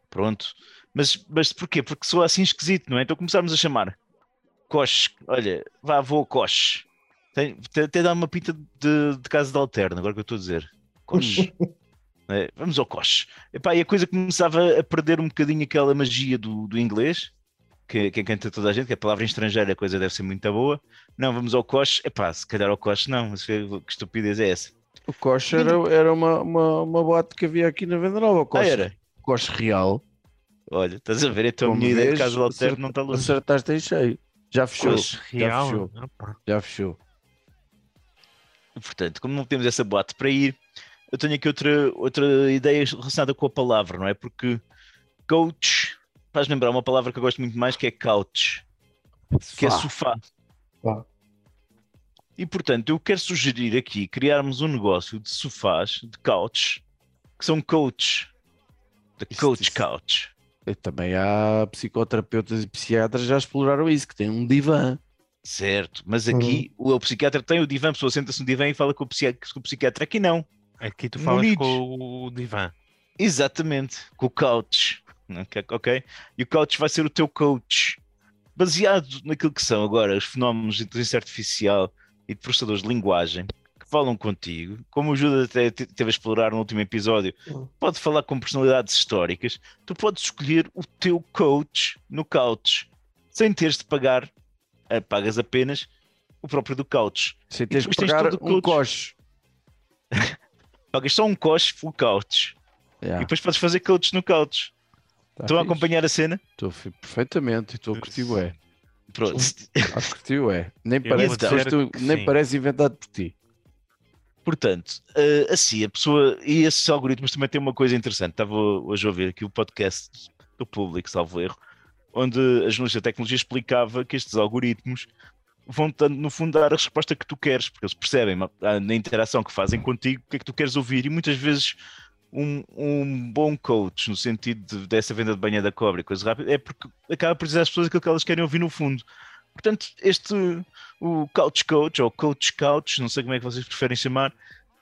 Pronto. Mas, mas porquê? Porque soa assim esquisito, não é? Então começarmos a chamar coche. Olha, vá, vou ao coche. Tem, tem- até dá uma pinta de, de casa de alterna, agora que eu estou a dizer. Coche. [LAUGHS] É, vamos ao coche. Epá, e a coisa começava a perder um bocadinho aquela magia do, do inglês, que, que encanta toda a gente, que a palavra em estrangeira a coisa deve ser muito boa. Não, vamos ao coche. Epá, se calhar ao coche não, mas que estupidez é essa? O coche era, era uma, uma, uma boate que havia aqui na Venda Nova. O Ah, coche, era? coche real. Olha, estás a ver? Então a minha ideia de casa de alterna acerta- não está longe. Acertaste em cheio. Já fechou. Já fechou. Opa. Já fechou. Portanto, como não temos essa boate para ir, eu tenho aqui outra, outra ideia relacionada com a palavra, não é? Porque coach faz lembrar uma palavra que eu gosto muito mais, que é couch, que é Fá. sofá. Vá. E portanto, eu quero sugerir aqui criarmos um negócio de sofás, de couch, que são coach. The Isso- coach isso- couch. E também há psicoterapeutas e psiquiatras que já exploraram isso, que tem um divã. Certo, mas aqui o, o psiquiatra tem o divã, a pessoa senta-se no divã e fala com o, com o psiquiatra. Aqui não. Aqui tu falas com o divã. Exatamente, com o couch. Ok, ok? E o couch vai ser o teu coach. Baseado naquilo que são agora os fenómenos de inteligência artificial e de processadores de linguagem falam contigo, como o Judas até te- teve a explorar no último episódio, pode falar com personalidades históricas, tu podes escolher o teu coach no couch, sem teres de pagar, eh, pagas apenas o próprio do couch. Sem teres que tens pagar o um coach. coche. [LAUGHS] Pagas só um coach full couch. Yeah, E depois podes fazer coach no couch. tá Estão a acompanhar a cena? Estou perfeitamente. Estou a curtir o é. Pronto. A curtir o é. Nem parece, que foste tu- que nem sim. parece inventado por ti. Portanto, eh, assim, a pessoa e esses algoritmos também têm uma coisa interessante. Estava hoje a ouvir aqui o podcast do público, salvo erro, onde a jornalista de tecnologia explicava que estes algoritmos vão, no fundo, dar a resposta que tu queres, porque eles percebem na interação que fazem contigo o que é que tu queres ouvir e muitas vezes um, um bom coach, no sentido de- dessa venda de banha da cobra e coisa rápida, é porque acaba por dizer às pessoas aquilo que elas querem ouvir no fundo. Portanto, este, o Couch Coach, ou Coach Couch, não sei como é que vocês preferem chamar,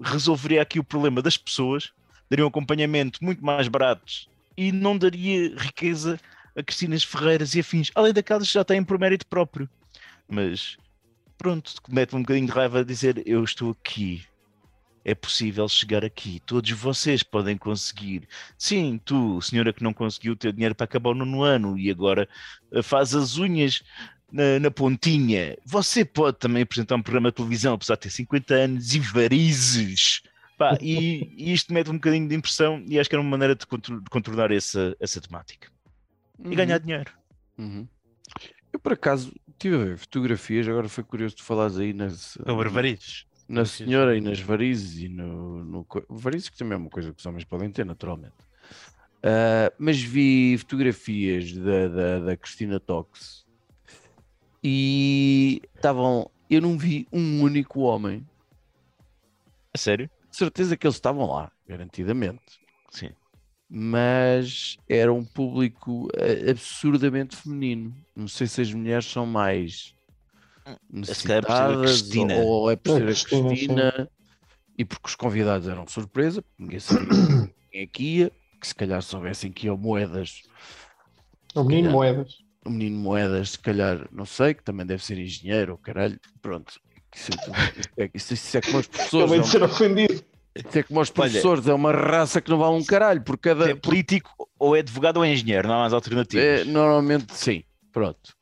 resolveria aqui o problema das pessoas, daria um acompanhamento muito mais barato e não daria riqueza a Cristinas Ferreiras e afins, além daquelas que já têm por mérito próprio. Mas pronto, mete-me um bocadinho de raiva dizer eu estou aqui. É possível chegar aqui. Todos vocês podem conseguir. Sim, tu, senhora que não conseguiu ter dinheiro para acabar o nono ano e agora faz as unhas na, na pontinha. Você pode também apresentar um programa de televisão, apesar de ter 50 anos e varizes. Pá, e, e isto mete um bocadinho de impressão e acho que era uma maneira de, contro- de contornar essa, essa temática. E ganhar dinheiro. Uhum. Eu, por acaso, estive a ver fotografias, agora foi curioso tu falares aí nas, Sobre varizes. na senhora e nas varizes e no, no varizes que também é uma coisa que os homens podem ter naturalmente Ah, mas vi fotografias da, da, da Cristina Tox e estavam eu não vi um único homem A sério? de certeza que eles estavam lá garantidamente Sim. mas era um público eh, absurdamente feminino não sei se as mulheres são mais é por ser a necessitadas Cristina. ou, ou é por É, ser a Cristina, sim. Cristina e porque os convidados eram surpresa, porque ninguém sabia [COUGHS] quem é que ia, que se calhar soubessem que iam moedas, O menino calhar. Moedas. O menino moedas, se calhar, não sei, que também deve ser engenheiro, caralho, pronto. Isso é, isso, isso é como os professores, é, de ser ofendido. isso é como os Olha- professores, é uma raça que não vale um caralho, por cada. É político ou é advogado ou é engenheiro, não há mais alternativas. É, normalmente sim, pronto.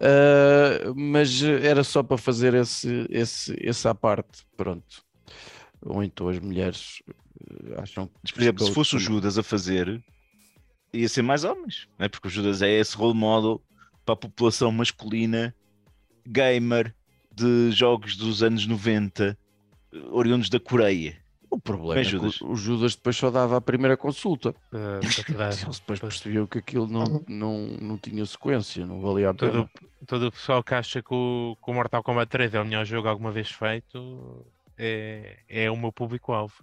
Ah, mas era só para fazer esse, esse, à parte, pronto. Ou então as mulheres eh, acham que. Mas, por exemplo, se os fosse o Judas a fazer, ia ser mais homens, não é? Porque o Judas é esse role model para a população masculina, gamer, de jogos dos anos 90, oriundos da Coreia. O problema Bem, é que Judas. o, Judas depois só dava a primeira consulta. Uh, Eles depois percebiam que aquilo não, Uhum. não, não tinha sequência, não valia a pena. todo, todo o pessoal que acha que o, que o Mortal Kombat 3 é o melhor jogo alguma vez feito é, é o meu público-alvo.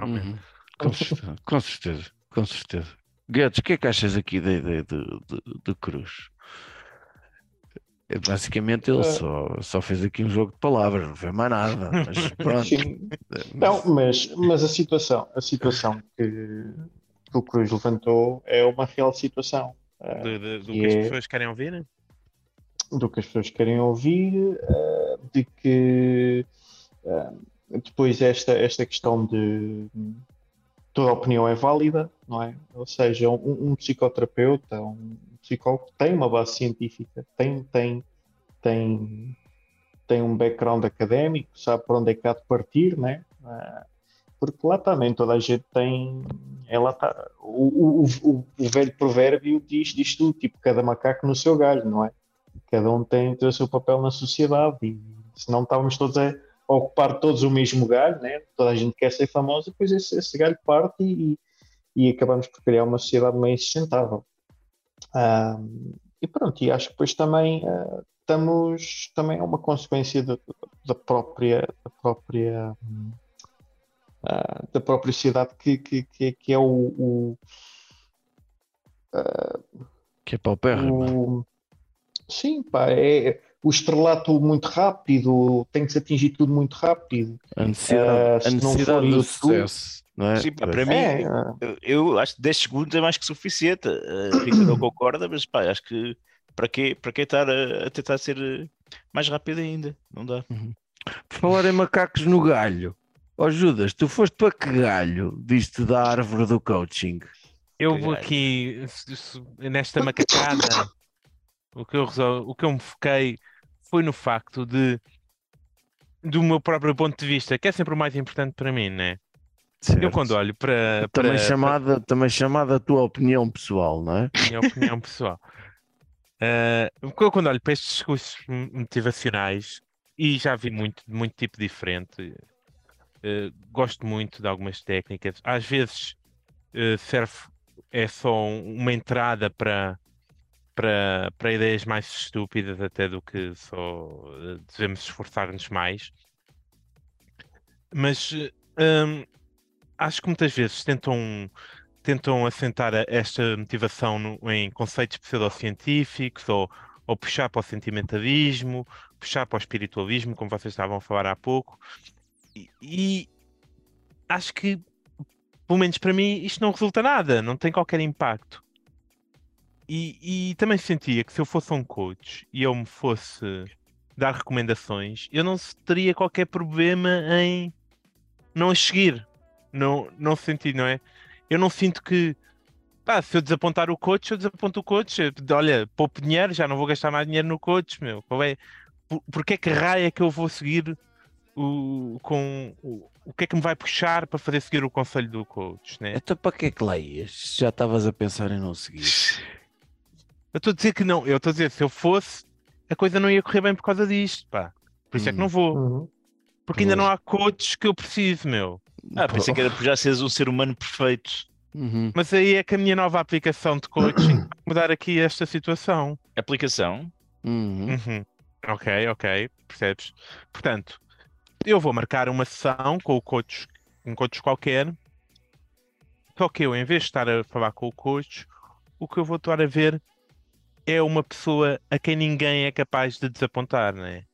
Uhum. Com certeza, com certeza, com certeza. Guedes, o que é que achas aqui da ideia de, de, de Cruz? É, Basicamente ele Eh. só, só fez aqui um jogo de palavras, não fez mais nada. Mas [LAUGHS] pronto. Sim. Não, mas, mas a situação, a situação que, que o Cruz levantou é uma real situação. eh, De- de- do E que as é- pessoas querem ouvir. né? do que as pessoas querem ouvir, eh, de que depois esta, esta questão de toda opinião é válida, não é? Ou seja, um, um psicoterapeuta, um psicólogo tem uma base científica, tem, tem, tem, tem um background académico, sabe para onde é que há de partir, né? Eh, porque lá também toda a gente tem. Ela tá, o, o, o, o velho provérbio diz, diz tudo, tipo, cada macaco no seu galho, não é? Cada um tem, tem o seu papel na sociedade e se não estávamos todos a ocupar todos o mesmo galho, né? toda a gente quer ser famosa, depois esse, esse galho parte e, e acabamos por criar uma sociedade meio sustentável. Ah, e pronto, e acho que depois também ah, estamos, também é uma consequência da, da própria, da própria, ah, da própria sociedade que, que, que, que é o, o Que é paupérrimo. o- Sim, pá, é o estrelato muito rápido, tem que se atingir tudo muito rápido. A necessidade, eh, a se não for necessidade do sucesso. Não é? Sim, pá, para mim, É, ah, eu, acho que 10 segundos é mais que suficiente. A Rita não concorda, mas pá, acho que para quê, para quê estar a, a tentar ser eh, mais rápido ainda? Não dá. Por falar em macacos no galho. Ó Judas, tu foste para que galho? Diste da árvore do coaching. Eu vou aqui nesta macacada. o, que eu resol- o que eu me foquei foi no facto de, do meu próprio ponto de vista, que é sempre o mais importante para mim, né? Eu Certo. quando olho para, também, para, chamada, também chamada a tua opinião pessoal, não é? para minha opinião pessoal, eh, [LAUGHS] eu quando olho para estes discursos motivacionais e já vi muito, muito tipo diferente, eh, gosto muito de algumas técnicas. Às vezes eh, serve é só um- uma entrada para para, para ideias mais estúpidas até do que só eh, devemos esforçar-nos mais. Mas eh, hum, acho que muitas vezes tentam, tentam assentar esta motivação no- em conceitos pseudocientíficos ou, ou puxar para o sentimentalismo, puxar para o espiritualismo, como vocês estavam a falar há pouco. E, e acho que pelo menos para mim, isto não resulta nada, não tem qualquer impacto. E, e também sentia que se eu fosse um coach e eu me fosse dar recomendações, eu não teria qualquer problema em não as seguir. Não, não senti, não é? Eu não sinto que pá, se eu desapontar o coach, eu desaponto o coach. Olha, pouco dinheiro, já não vou gastar mais dinheiro no coach, meu. Qual é? Por, porque é que raio é que eu vou seguir o, com o, o que é que me vai puxar para fazer seguir o conselho do coach, né? Então para que é que leias? Já estavas a pensar em não seguir. [LAUGHS] Eu estou a dizer que não, eu estou a dizer, se eu fosse, a coisa não ia correr bem por causa disto, pá. Por isso é que não vou. Uhum. Porque ainda não há coaches que eu preciso, meu. Ah, pensei que era por já seres um ser humano perfeito. Uhum. Mas aí é que a minha nova aplicação de coaching [CLEARS THROAT] vai mudar aqui esta situação. Aplicação. Uhum. Uhum. Ok, ok, percebes? Portanto, eu vou marcar uma sessão com o coach, um coach qualquer. Só que eu, em vez de estar a falar com o coach, o que eu vou estar a ver é uma pessoa a quem ninguém é capaz de desapontar, né?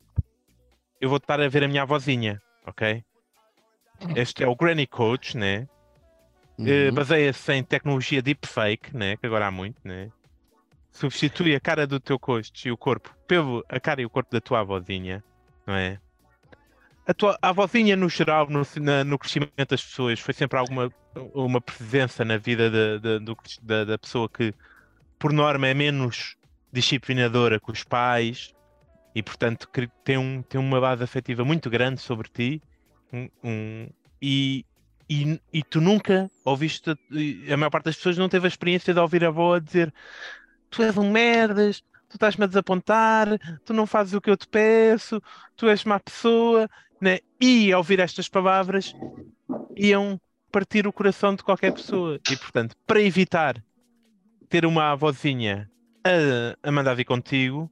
Eu vou estar a ver a minha avózinha, ok? Este é o Granny Coach, né? Eh, Uhum. Baseia-se em tecnologia deepfake, né? Que agora há muito, né? Substitui a cara do teu coach e o corpo pelo a cara e o corpo da tua avózinha, não é? A tua a avózinha, no geral, no, na- no crescimento das pessoas, foi sempre alguma uma presença na vida da, da, do da, da pessoa que, por norma, é menos disciplinadora que os pais e, portanto, tem, um, tem uma base afetiva muito grande sobre ti. Um, um- e, e, e tu nunca ouviste, a maior parte das pessoas não teve a experiência de ouvir a avó dizer tu és um merdas, tu estás-me a desapontar, tu não fazes o que eu te peço, tu és má pessoa, né? e ao ouvir estas palavras iam partir o coração de qualquer pessoa. E portanto, para evitar ter uma avózinha a, a mandar vir contigo,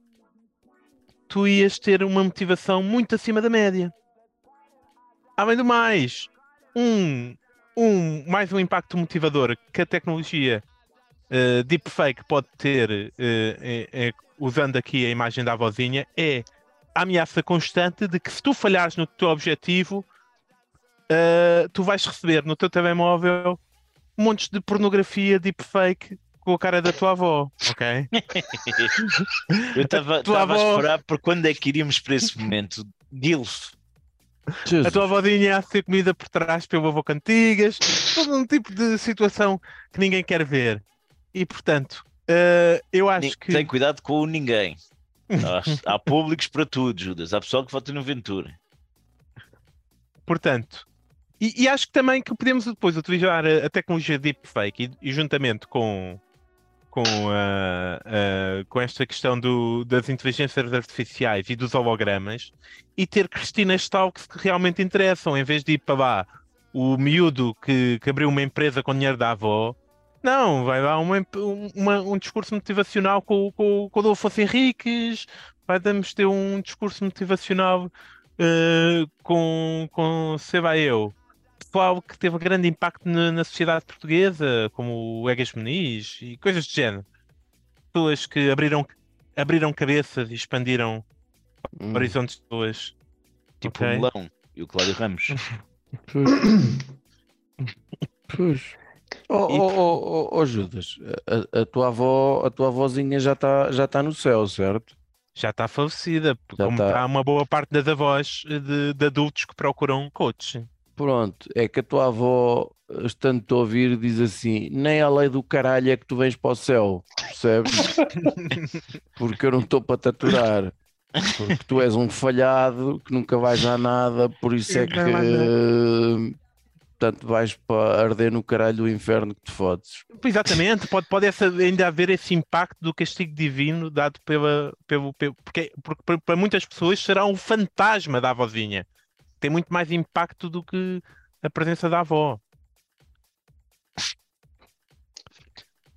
tu ias ter uma motivação muito acima da média. Além do mais, um, um, mais um impacto motivador que a tecnologia eh, deepfake pode ter, eh, eh, eh, usando aqui a imagem da avózinha, é a ameaça constante de que se tu falhares no teu objetivo, eh, tu vais receber no teu telemóvel montes de pornografia deepfake com a cara da tua avó, ok? [LAUGHS] Eu estava estava a avó- esperar por quando é que iríamos para esse momento. Jesus. A tua avózinha a ser comida por trás pelo avô cantigas, todo um tipo de situação que ninguém quer ver. E portanto, eh, eu acho Ni- que. Tem cuidado com o ninguém. Há, há públicos para tudo, Judas. Há pessoal que vota no Ventura. Portanto, e, e acho que também que podemos depois utilizar a, a tecnologia deepfake e, e juntamente com, com, a- a- com esta questão do- das inteligências artificiais e dos hologramas e ter Cristina Stalks que realmente interessam, em vez de ir para lá o miúdo que, que abriu uma empresa com dinheiro da avó. Não, vai lá uma, uma- um discurso motivacional com, com, com o Adolfo Henriques, vai vamos ter um discurso motivacional eh, com, com sei lá eu, pessoal que teve grande impacto na, na sociedade portuguesa, como o Egas Muniz e coisas do género. Pessoas que abriram, abriram cabeças e expandiram Hum. horizontes de pessoas. Tipo Ok. o Melão e o Cláudio Ramos. [LAUGHS] Pois. Pois. Oh, oh, oh, oh, oh, Judas, a, a tua avó, a tua avózinha já está já tá no céu, certo? Já está falecida, Já como tá. está uma boa parte das avós de, de adultos que procuram coach. Pronto, é que a tua avó, estando-te a ouvir, diz assim: nem a lei do caralho é que tu vens para o céu, percebes? [LAUGHS] Porque eu não estou para te aturar. Porque tu és um falhado que nunca vais a nada, por isso é que eh, portanto vais para arder no caralho do inferno que te fodes. Exatamente, pode, pode essa- ainda haver esse impacto do castigo divino dado pela, pelo, pelo porque, porque para muitas pessoas será um fantasma da avózinha. Tem muito mais impacto do que a presença da avó.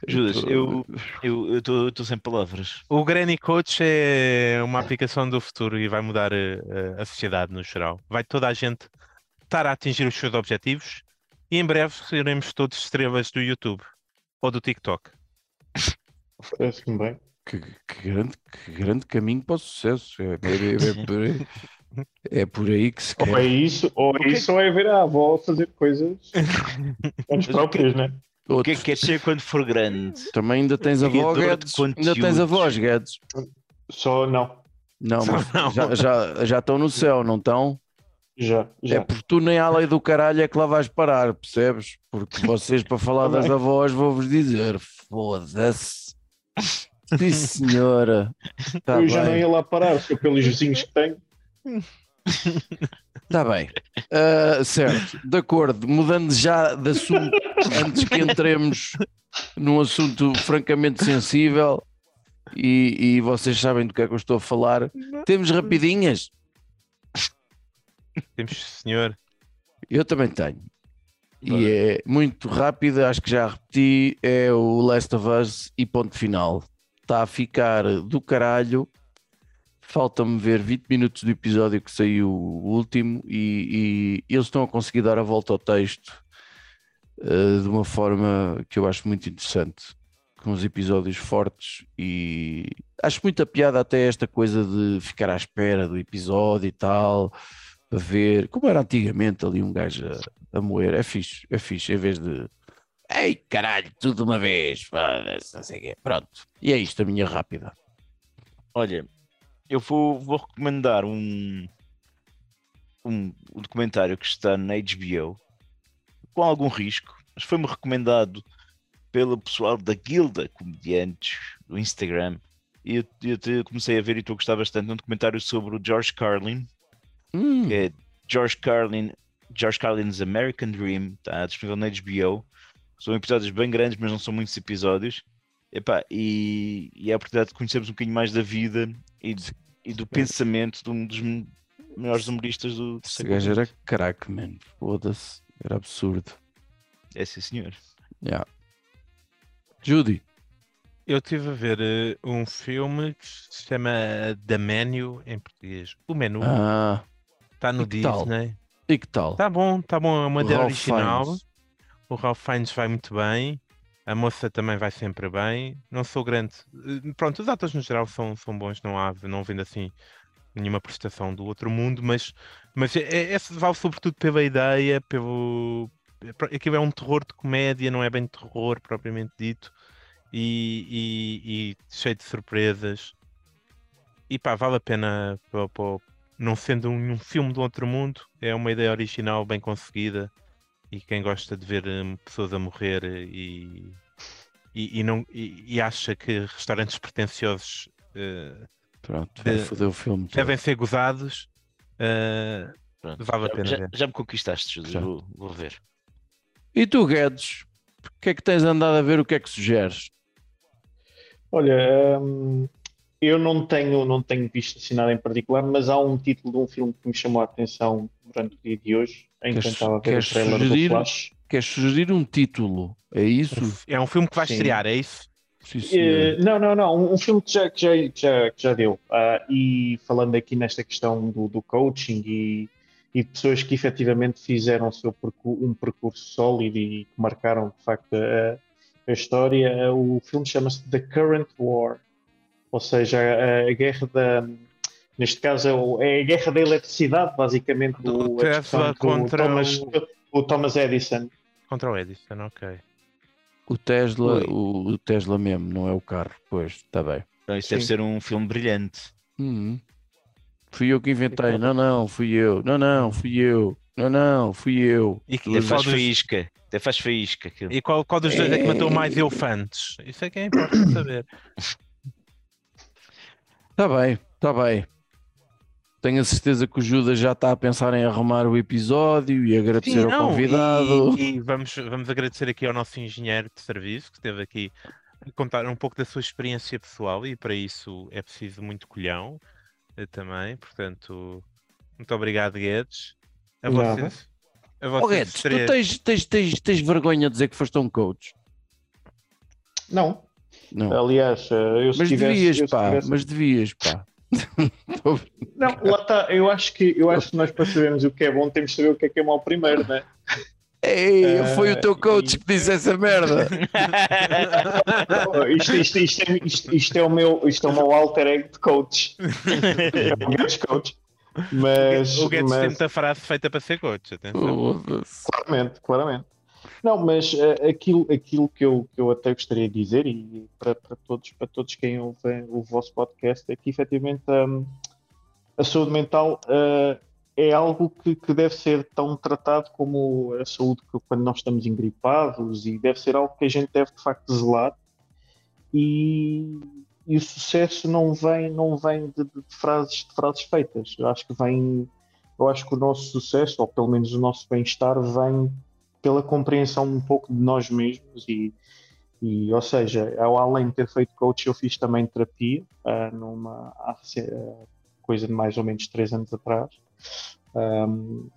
Judas, eu eu estou sem palavras. O Granny Coach é uma aplicação do futuro e vai mudar eh, a, a sociedade no geral. Vai toda a gente estar a atingir os seus objetivos e em breve seremos todos estrelas do YouTube ou do TikTok. Parece-me bem. Que, que grande, que grande caminho para o sucesso. É, é- é- é- É por aí que se Ou é quer. isso, ou é isso, ou é ver a avó fazer coisas [LAUGHS] antes próprias, né? O que é que queres ser quando for grande? Também ainda tens a avó, Criador de Guedes. Ainda tens a voz, Guedes. Só não. Não, Só mas não. já, já, já estão no céu, não estão? Já, É já. porque tu nem à lei do caralho é que lá vais parar, percebes? Porque vocês, para falar das avós, vou-vos dizer: foda-se. [LAUGHS] Sim, senhora. Tá eu já não bem, ia lá parar, só pelos vizinhos que tenho. Tá bem. Ah, certo, de acordo. Mudando já de assunto, antes que entremos num assunto francamente sensível, e, e vocês sabem do que é que eu estou a falar, temos rapidinhas. Temos, senhor. Eu também tenho. E é muito rápido, acho que já repeti, é o Last of Us e ponto final. Está a ficar do caralho. Falta-me ver 20 minutos do episódio que saiu o último e, e eles estão a conseguir dar a volta ao texto eh, de uma forma que eu acho muito interessante, com os episódios fortes e acho muita piada até esta coisa de ficar à espera do episódio e tal, para ver como era antigamente ali um gajo a, a moer. É fixe, é fixe, em vez de ei caralho, tudo de uma vez, não sei quê. Pronto, e é isto a minha rápida. Olha, eu vou, vou recomendar um, um, um documentário que está na HBO com algum risco, mas foi-me recomendado pelo pessoal da Guilda Comediantes do Instagram. E eu, eu te- comecei a ver e estou a gostar bastante. Um documentário sobre o George Carlin, Hum, que é George Carlin, George Carlin's American Dream, está disponível na HBO. São episódios bem grandes, mas não são muitos episódios. Epá, e, e é a oportunidade de conhecermos um bocadinho mais da vida e, de- e do pensamento de um dos me- maiores humoristas do esse gajo era craque, mano. Foda-se, era absurdo. É sim, senhor. Yeah. Judy, Eu estive a ver eh, um filme que se chama The Menu em português. O menu ah, está no que tal? Disney. e que tal? Está bom, está bom. É uma ideia original. Fiennes. O Ralph Fiennes vai muito bem. A moça também vai sempre bem. Não sou grande. eh, Pronto, os atores no geral são, são bons. Não há, não vendo assim nenhuma prestação do outro mundo, mas, mas é, é, vale sobretudo pela ideia, pelo. é Aquilo é um terror de comédia, não é bem terror propriamente dito, e, e- e cheio de surpresas. E pá, vale a pena, pô- pô, não sendo um, um filme do outro mundo, é uma ideia original, bem conseguida. E quem gosta de ver hum, pessoas a morrer eh, e, e, e não, e, e acha que restaurantes pretenciosos eh, Pronto, de- foder o filme. todo. devem ser gozados, eh, Pronto. Vale a Já- pena já, ver. já me conquistaste, Júlio. Vou, vou ver. E tu, Guedes, o que é que tens andado a ver? O que é que sugeres? Olha, hum, eu não tenho, não tenho visto assim nada em particular, mas há um título de um filme que me chamou a atenção durante o dia de hoje, em que Queres- tentava ver o trailer sugerir? do Flash. Queres sugerir um título? É isso? é um filme que vai Sim. estrear, é isso? Sim, senhor. não, não, não, um, um filme que já, que já, que já, que já deu. Ah, e falando aqui nesta questão do, do coaching e, e de pessoas que efetivamente fizeram o seu percu- um percurso sólido e que marcaram de facto a, a história, eh, o filme chama-se The Current War, ou seja, a, a guerra da. Neste caso é, o- é a guerra da eletricidade, basicamente, Do do, a contra Thomas, o- o Thomas Edison. Contra o Edison, ok. O Tesla, o, o Tesla mesmo, não é o carro. Pois, está bem. Então, isso deve Sim. ser um filme brilhante. Uhum. Fui eu que inventei. Não, não, fui eu. Não, não, fui eu. Não, não, fui eu. E, que- e faz dos, faísca. Até faz faísca. aquilo. e qual, qual dos dois é que matou mais É. elefantes? Isso é que é importante saber. Está bem, está bem. Tenho a certeza que o Judas já está a pensar em arrumar o episódio e agradecer ao não, convidado. E, e [LAUGHS] vamos, vamos agradecer aqui ao nosso engenheiro de serviço que esteve aqui a contar um pouco da sua experiência pessoal e para isso é preciso muito colhão eh, também. Portanto, muito obrigado, Guedes. A Nada. vocês. A vocês Guedes, tu tens, tens, tens, tens vergonha de dizer que foste um coach? Não, Não. aliás, eh, eu se Mas tivesse. devias, eu se pá. tivesse- Mas devias, pá. [LAUGHS] Não, lá está. Eu acho que eu acho que nós para sabermos o que é bom temos de saber o que é que é mau primeiro, né? Ei, Eh, foi o teu coach e- que disse essa merda. isto, isto, isto, é, isto, isto é o meu, isto é o meu alter ego de coach. É o Guedes coach. Mas, o Guedes tem mas muita frase feita para ser coach, atenção. Claramente, claramente. Não, mas eh, aquilo, aquilo que, eu, que eu até gostaria de dizer, e para, para todos, para todos quem ouvem o vosso podcast, é que efetivamente hum, a saúde mental eh, é algo que, que deve ser tão tratado como a saúde que, quando nós estamos engripados e deve ser algo que a gente deve de facto zelar. E, e o sucesso não vem não vem de, de frases de frases feitas. Eu acho que vem eu acho que o nosso sucesso ou pelo menos o nosso bem-estar vem pela compreensão um pouco de nós mesmos e, e ou seja ao além de ter feito coach eu fiz também terapia ah, numa ah, coisa de mais ou menos três anos atrás. Um,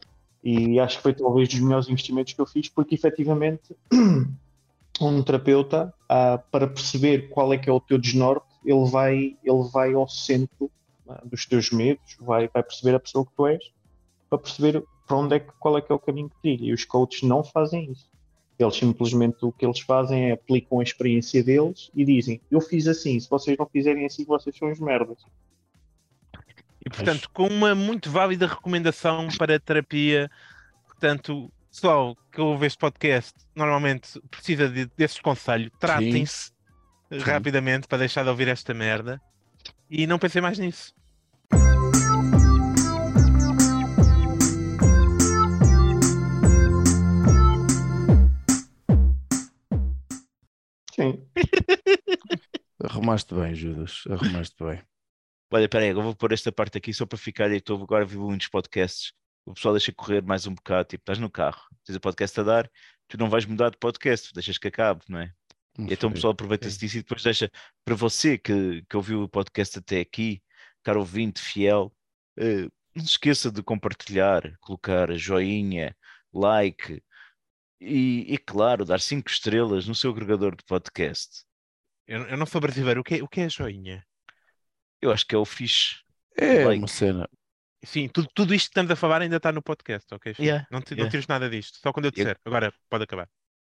e acho que foi talvez dos melhores investimentos que eu fiz, porque efetivamente [CLEARS THROAT] um terapeuta, ah, para perceber qual é que é o teu desnorte, ele vai, ele vai ao centro dos teus medos, vai, vai perceber a pessoa que tu és, para perceber para onde é que, qual é que é o caminho que trilha. E os coaches não fazem isso. Eles simplesmente o que eles fazem é aplicam a experiência deles e dizem: Eu fiz assim, se vocês não fizerem assim, vocês são os merdas. E portanto, com uma muito válida recomendação para terapia, portanto, pessoal que ouve este podcast normalmente precisa de, desses conselhos, tratem-se rapidamente para deixar de ouvir esta merda e não pensem mais nisso. Sim. [LAUGHS] Arrumaste bem, Judas. Arrumaste bem. Olha, peraí, agora vou pôr esta parte aqui só para ficar. Eu estou agora ouvir muitos podcasts. O pessoal deixa correr mais um bocado. Tipo, estás no carro, tens o podcast a dar, tu não vais mudar de podcast, deixas que acabe, não é? E então o pessoal aproveita-se disso e depois deixa para você que, que ouviu o podcast até aqui, caro ouvinte fiel, eh, não se esqueça de compartilhar, colocar joinha, like e, e claro, dar cinco estrelas no seu agregador de podcast. Eu, eu não sou brasileiro, o que, é- o que é joinha? Eu acho que é o fixe. É Like. uma cena. Sim, tudo, tudo isto que estamos a falar ainda está no podcast, ok? Yeah, não, não yeah. tires nada disto, só quando eu Eu- disser. Agora pode acabar.